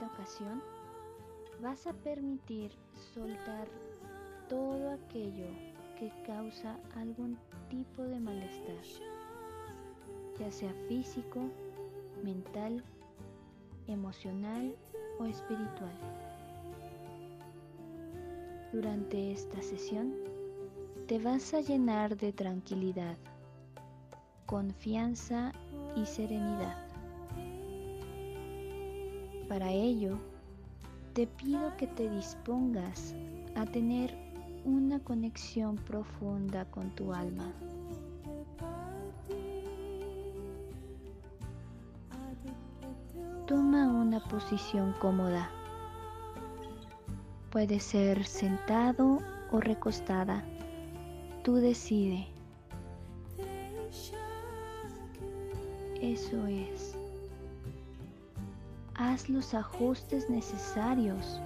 esta ocasión vas a permitir soltar todo aquello que causa algún tipo de malestar, ya sea físico, mental, emocional o espiritual. Durante esta sesión te vas a llenar de tranquilidad, confianza y serenidad. Para ello, te pido que te dispongas a tener una conexión profunda con tu alma. Toma una posición cómoda. Puede ser sentado o recostada. Tú decide. Eso es. Haz los ajustes necesarios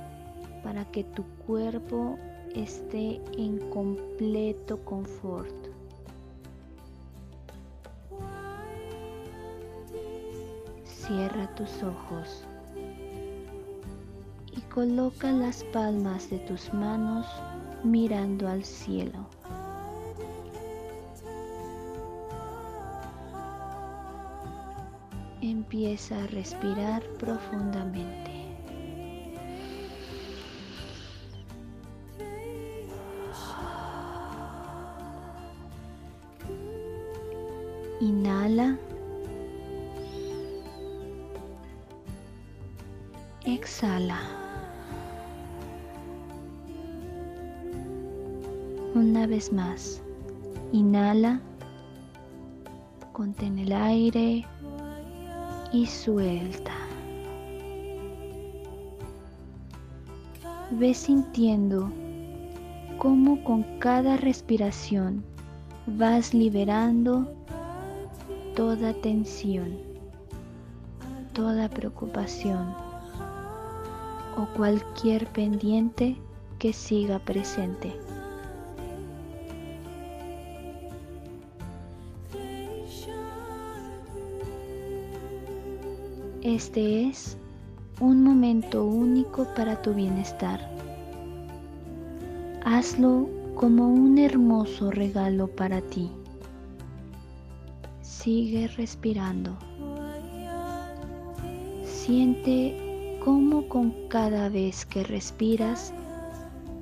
para que tu cuerpo esté en completo confort. Cierra tus ojos y coloca las palmas de tus manos mirando al cielo. Empieza a respirar profundamente. Inhala. Exhala. Una vez más. Inhala. Contén el aire y suelta. Ve sintiendo cómo con cada respiración vas liberando toda tensión, toda preocupación o cualquier pendiente que siga presente. Este es un momento único para tu bienestar. Hazlo como un hermoso regalo para ti. Sigue respirando. Siente cómo con cada vez que respiras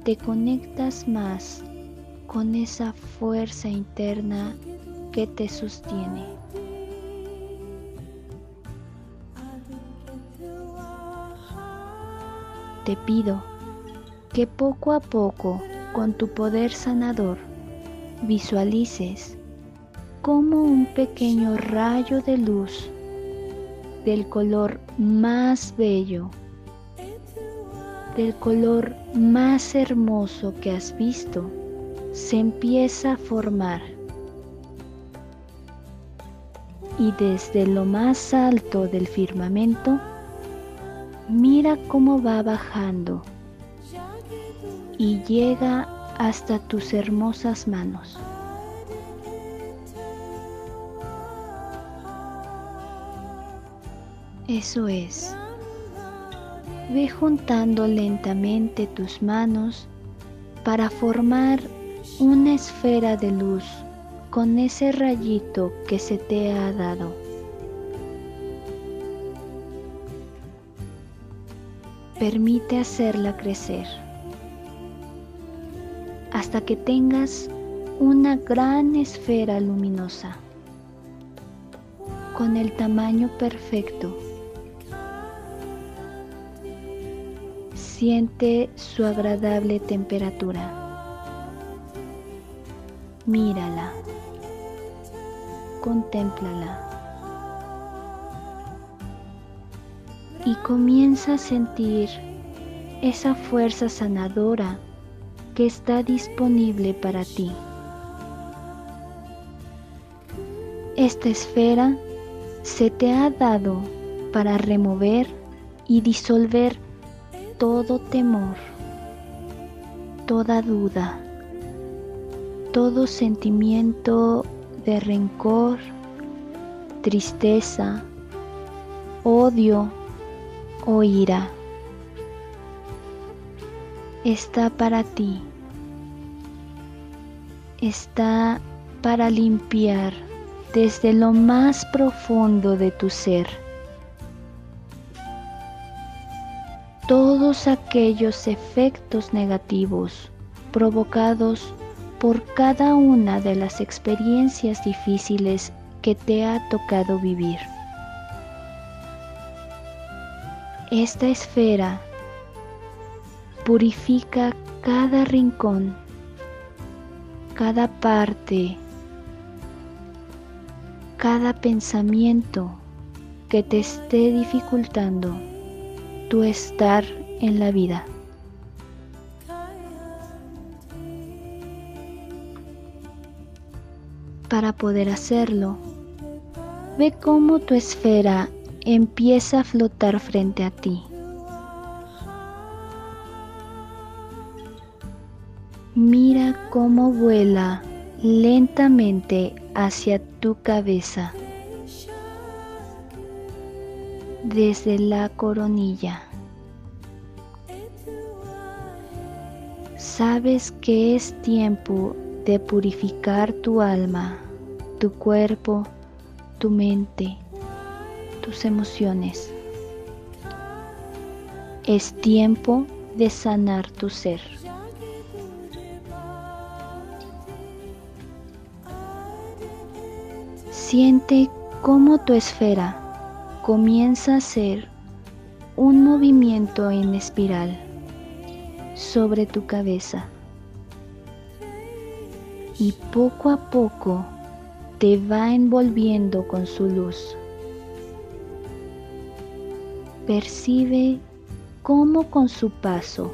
te conectas más con esa fuerza interna que te sostiene. Te pido que poco a poco, con tu poder sanador, visualices como un pequeño rayo de luz del color más bello, del color más hermoso que has visto, se empieza a formar. Y desde lo más alto del firmamento, mira cómo va bajando y llega hasta tus hermosas manos. Eso es. Ve juntando lentamente tus manos para formar una esfera de luz con ese rayito que se te ha dado. Permite hacerla crecer hasta que tengas una gran esfera luminosa con el tamaño perfecto Siente su agradable temperatura. Mírala. Contémplala. Y comienza a sentir esa fuerza sanadora que está disponible para ti. Esta esfera se te ha dado para remover y disolver todo temor, toda duda, todo sentimiento de rencor, tristeza, odio o. Está para ti. Está para limpiar desde lo más profundo de tu ser todos aquellos efectos negativos provocados por cada una de las experiencias difíciles que te ha tocado vivir. Esta esfera purifica cada rincón, cada parte, cada pensamiento que te esté dificultando tu estar en la vida. Para poder hacerlo, ve cómo tu esfera empieza a flotar frente a ti. Mira cómo vuela lentamente hacia tu cabeza desde la coronilla. Sabes que es tiempo de purificar tu alma, tu cuerpo, tu mente, tus emociones. Es tiempo de sanar tu ser. Siente cómo tu esfera comienza a hacer un movimiento en espiral sobre tu cabeza y poco a poco te va envolviendo con su luz. Percibe cómo con su paso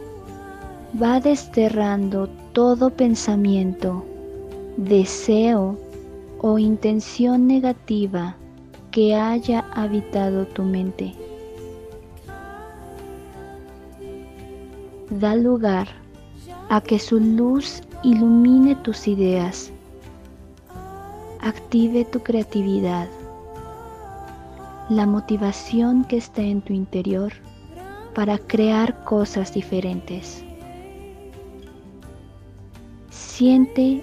va desterrando todo pensamiento, deseo o intención negativa que haya habitado tu mente. Da lugar a que su luz ilumine tus ideas, active tu creatividad, la motivación que está en tu interior para crear cosas diferentes. Siente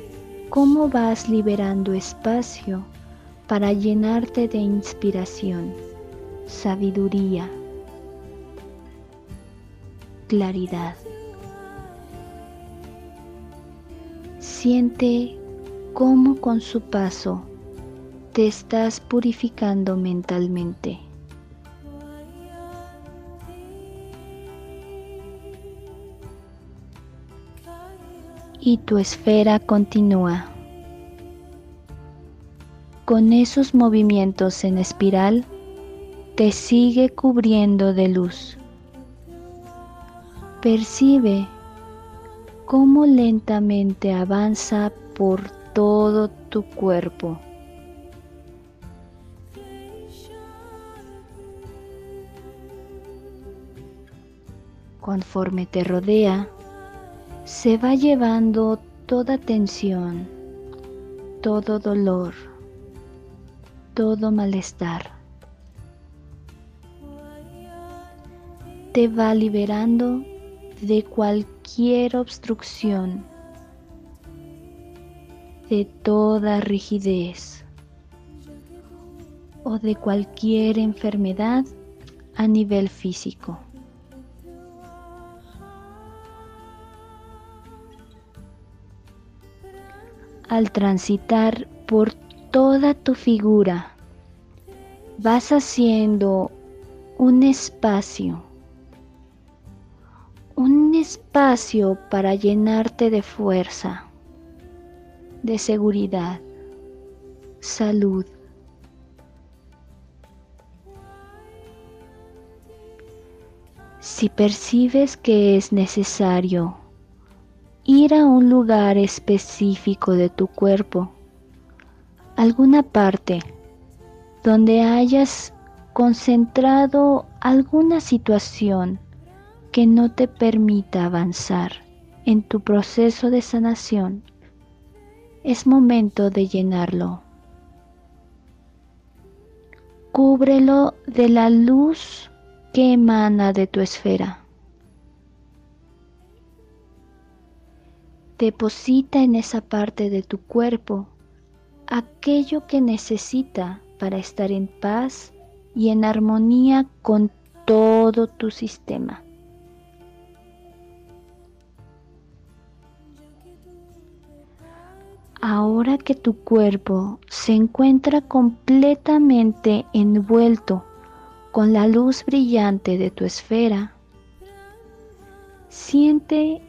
cómo vas liberando espacio para llenarte de inspiración, sabiduría, claridad. Siente cómo con su paso te estás purificando mentalmente. Y tu esfera continúa. Con esos movimientos en espiral, te sigue cubriendo de luz. Percibe cómo lentamente avanza por todo tu cuerpo. Conforme te rodea, se va llevando toda tensión, todo dolor todo malestar. Te va liberando de cualquier obstrucción, de toda rigidez o de cualquier enfermedad a nivel físico. Al transitar por toda tu figura vas haciendo un espacio, un espacio para llenarte de fuerza, de seguridad, salud. Si percibes que es necesario ir a un lugar específico de tu cuerpo, alguna parte donde hayas concentrado alguna situación que no te permita avanzar en tu proceso de sanación, es momento de llenarlo. Cúbrelo de la luz que emana de tu esfera. Deposita en esa parte de tu cuerpo aquello que necesita para estar en paz y en armonía con todo tu sistema. Ahora que tu cuerpo se encuentra completamente envuelto con la luz brillante de tu esfera, siente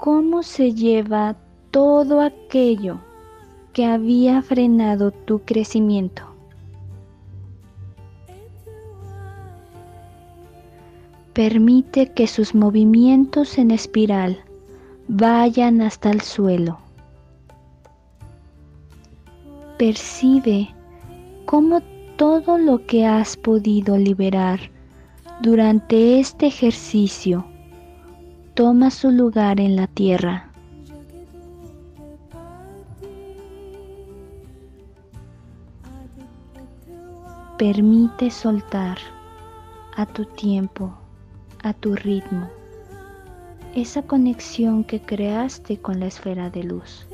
cómo se lleva todo aquello que había frenado tu crecimiento. Permite que sus movimientos en espiral vayan hasta el suelo. Percibe cómo todo lo que has podido liberar durante este ejercicio toma su lugar en la tierra. Permite soltar a tu tiempo, a tu ritmo, esa conexión que creaste con la esfera de luz.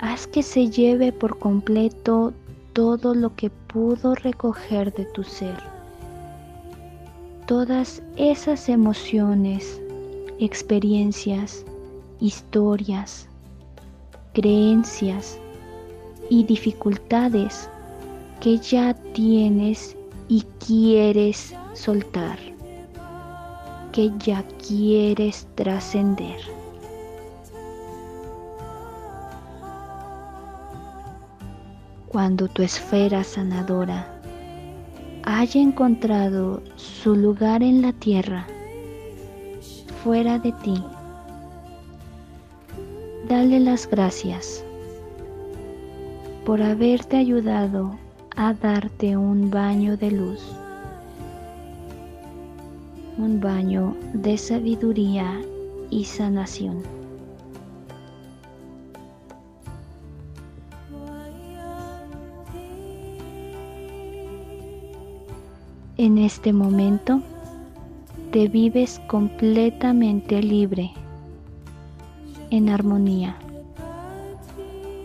Haz que se lleve por completo todo lo que pudo recoger de tu ser todas esas emociones, experiencias, historias, creencias y dificultades que ya tienes y quieres soltar, que ya quieres trascender. Cuando tu esfera sanadora haya encontrado su lugar en la tierra, fuera de ti. Dale las gracias por haberte ayudado a darte un baño de luz, un baño de sabiduría y sanación. En este momento te vives completamente libre, en armonía.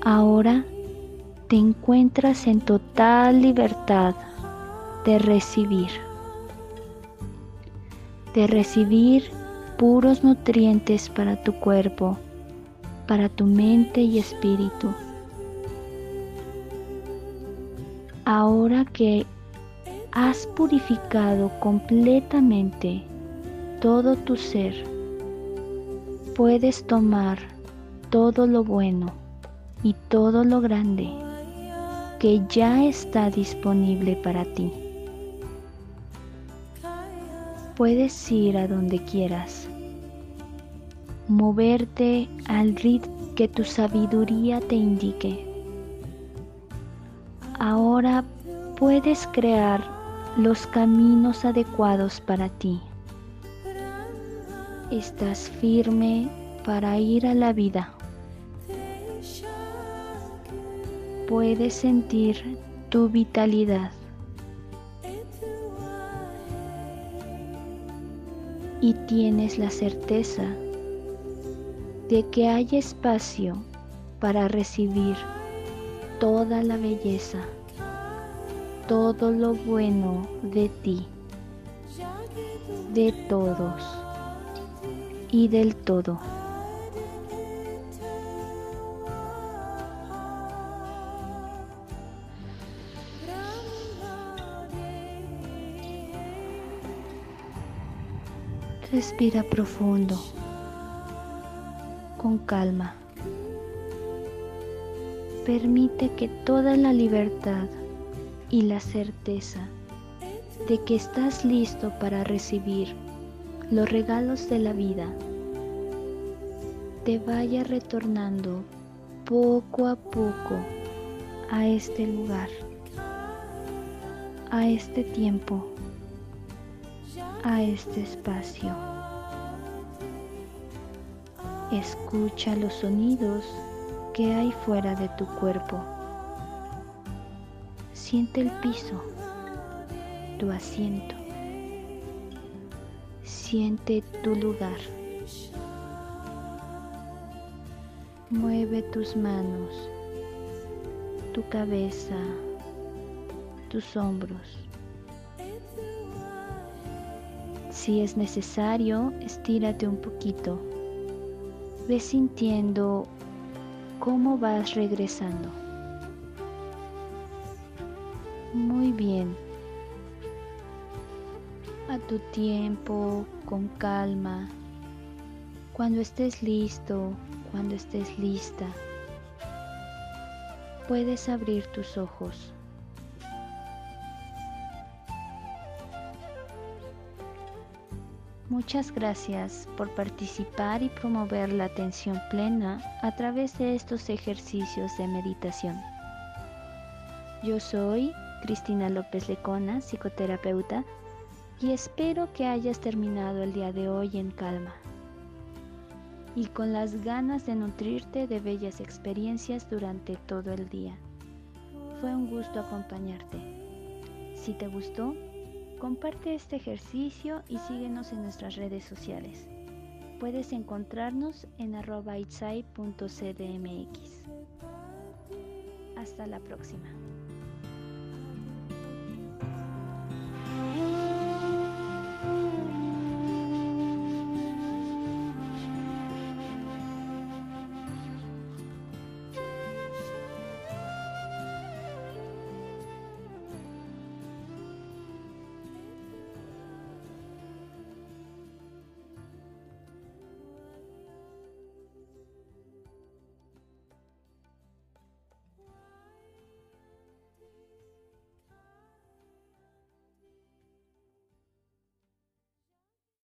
Ahora te encuentras en total libertad de recibir, de recibir puros nutrientes para tu cuerpo, para tu mente y espíritu. Ahora que has purificado completamente todo tu ser, puedes tomar todo lo bueno y todo lo grande que ya está disponible para ti. Puedes ir a donde quieras, moverte al ritmo que tu sabiduría te indique. Ahora puedes crear los caminos adecuados para ti. Estás firme para ir a la vida. Puedes sentir tu vitalidad. Y tienes la certeza de que hay espacio para recibir toda la belleza todo lo bueno de ti, de todos y del todo. Respira profundo, con calma. Permite que toda la libertad y la certeza de que estás listo para recibir los regalos de la vida te vaya retornando poco a poco a este lugar, a este tiempo, a este espacio. Escucha los sonidos que hay fuera de tu cuerpo. Siente el piso, tu asiento. Siente tu lugar. Mueve tus manos, tu cabeza, tus hombros. Si es necesario, estírate un poquito. Ve sintiendo cómo vas regresando. Muy bien. A tu tiempo, con calma. Cuando estés listo, cuando estés lista, puedes abrir tus ojos. Muchas gracias por participar y promover la atención plena a través de estos ejercicios de meditación. Yo soy Cristina López Lecona, psicoterapeuta, y espero que hayas terminado el día de hoy en calma y con las ganas de nutrirte de bellas experiencias durante todo el día. Fue un gusto acompañarte. Si te gustó, Comparte este ejercicio y síguenos en nuestras redes sociales. Puedes encontrarnos en arroba Hasta la próxima.